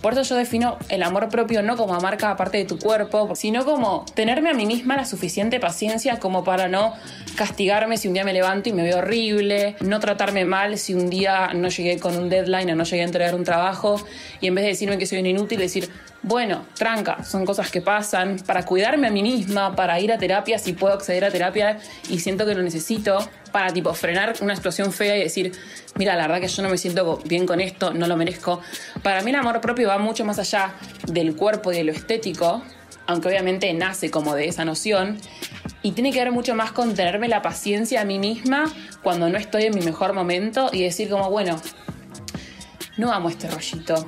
Por eso yo defino el amor propio no como amar cada parte de tu cuerpo, sino como tenerme a mí misma la suficiente paciencia como para no castigarme si un día me levanto y me veo horrible, no tratarme mal si un día no llegué con un deadline o no llegué a entregar un trabajo y en vez de decirme que soy un inútil, decir, bueno, tranca, son cosas que pasan, para cuidarme a mí misma, para ir a terapia si puedo acceder a terapia y siento que lo necesito, para tipo frenar una explosión fea y decir, mira, la verdad que yo no me siento bien con esto, no lo merezco. Para mí el amor propio va mucho más allá del cuerpo y de lo estético, aunque obviamente nace como de esa noción, y tiene que ver mucho más con tenerme la paciencia a mí misma cuando no estoy en mi mejor momento y decir como, bueno, no amo este rollito,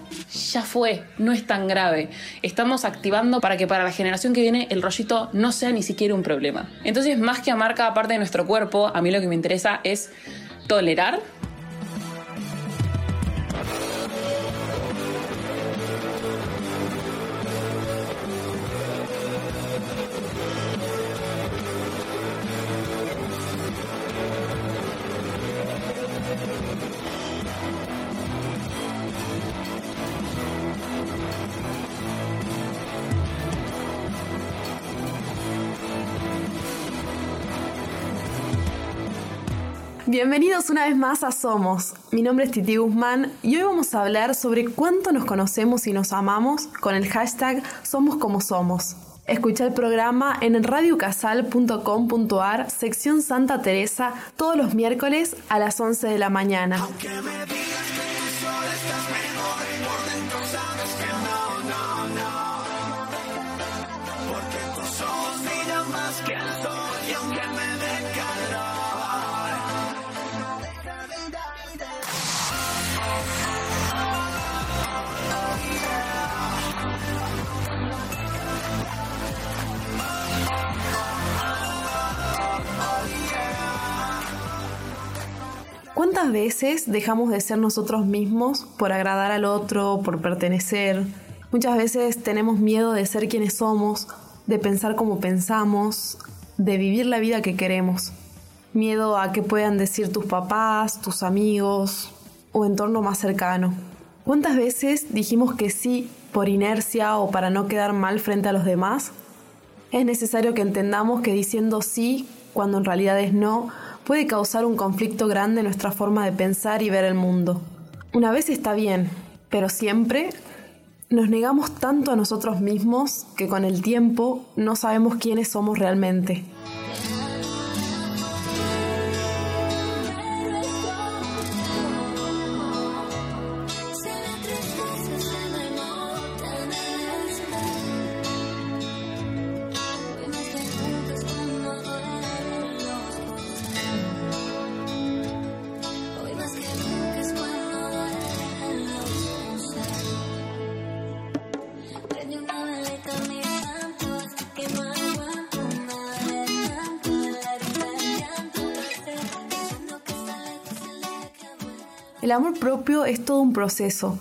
ya fue, no es tan grave. Estamos activando para que para la generación que viene el rollito no sea ni siquiera un problema. Entonces, más que amar cada parte de nuestro cuerpo, a mí lo que me interesa es tolerar Bienvenidos una vez más a Somos. Mi nombre es Titi Guzmán y hoy vamos a hablar sobre cuánto nos conocemos y nos amamos con el hashtag Somos como Somos. Escucha el programa en radiocasal.com.ar, sección Santa Teresa, todos los miércoles a las 11 de la mañana. ¿Cuántas veces dejamos de ser nosotros mismos por agradar al otro, por pertenecer? Muchas veces tenemos miedo de ser quienes somos, de pensar como pensamos, de vivir la vida que queremos. Miedo a que puedan decir tus papás, tus amigos o entorno más cercano. ¿Cuántas veces dijimos que sí por inercia o para no quedar mal frente a los demás? Es necesario que entendamos que diciendo sí cuando en realidad es no puede causar un conflicto grande en nuestra forma de pensar y ver el mundo. Una vez está bien, pero siempre nos negamos tanto a nosotros mismos que con el tiempo no sabemos quiénes somos realmente. El amor propio es todo un proceso.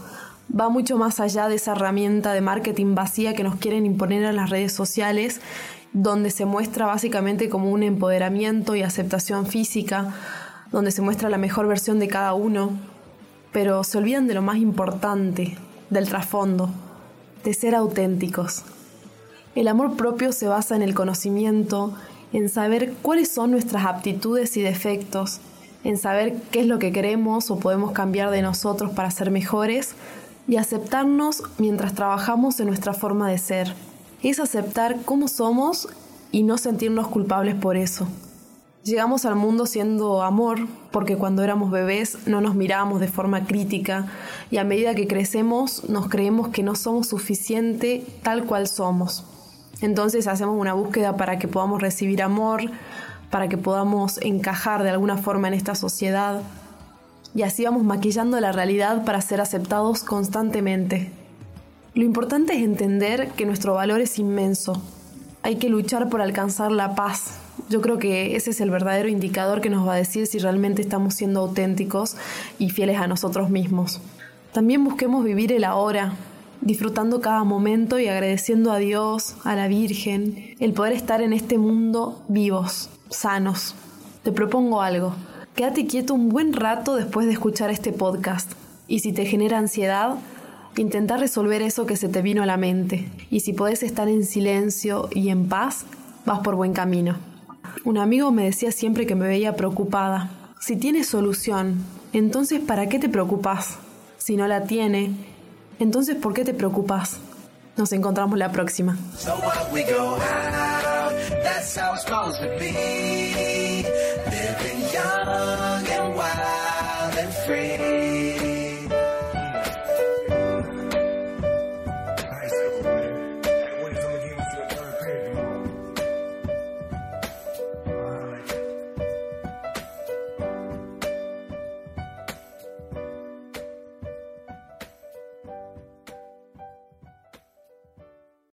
Va mucho más allá de esa herramienta de marketing vacía que nos quieren imponer en las redes sociales, donde se muestra básicamente como un empoderamiento y aceptación física, donde se muestra la mejor versión de cada uno, pero se olvidan de lo más importante, del trasfondo, de ser auténticos. El amor propio se basa en el conocimiento, en saber cuáles son nuestras aptitudes y defectos, en saber qué es lo que queremos o podemos cambiar de nosotros para ser mejores y aceptarnos mientras trabajamos en nuestra forma de ser. Es aceptar cómo somos y no sentirnos culpables por eso. Llegamos al mundo siendo amor porque cuando éramos bebés no nos mirábamos de forma crítica y a medida que crecemos nos creemos que no somos suficiente tal cual somos. Entonces hacemos una búsqueda para que podamos recibir amor, para que podamos encajar de alguna forma en esta sociedad y así vamos maquillando la realidad para ser aceptados constantemente. Lo importante es entender que nuestro valor es inmenso. Hay que luchar por alcanzar la paz. Yo creo que ese es el verdadero indicador que nos va a decir si realmente estamos siendo auténticos y fieles a nosotros mismos. También busquemos vivir el ahora, disfrutando cada momento y agradeciendo a Dios, a la Virgen, el poder estar en este mundo vivos sanos. Te propongo algo. Quédate quieto un buen rato después de escuchar este podcast. Y si te genera ansiedad, Intentar resolver eso que se te vino a la mente. Y si podés estar en silencio y en paz, vas por buen camino. Un amigo me decía siempre que me veía preocupada. Si tiene solución, entonces ¿para qué te preocupas? Si no la tiene, entonces ¿por qué te preocupas? Nos encontramos la próxima. free.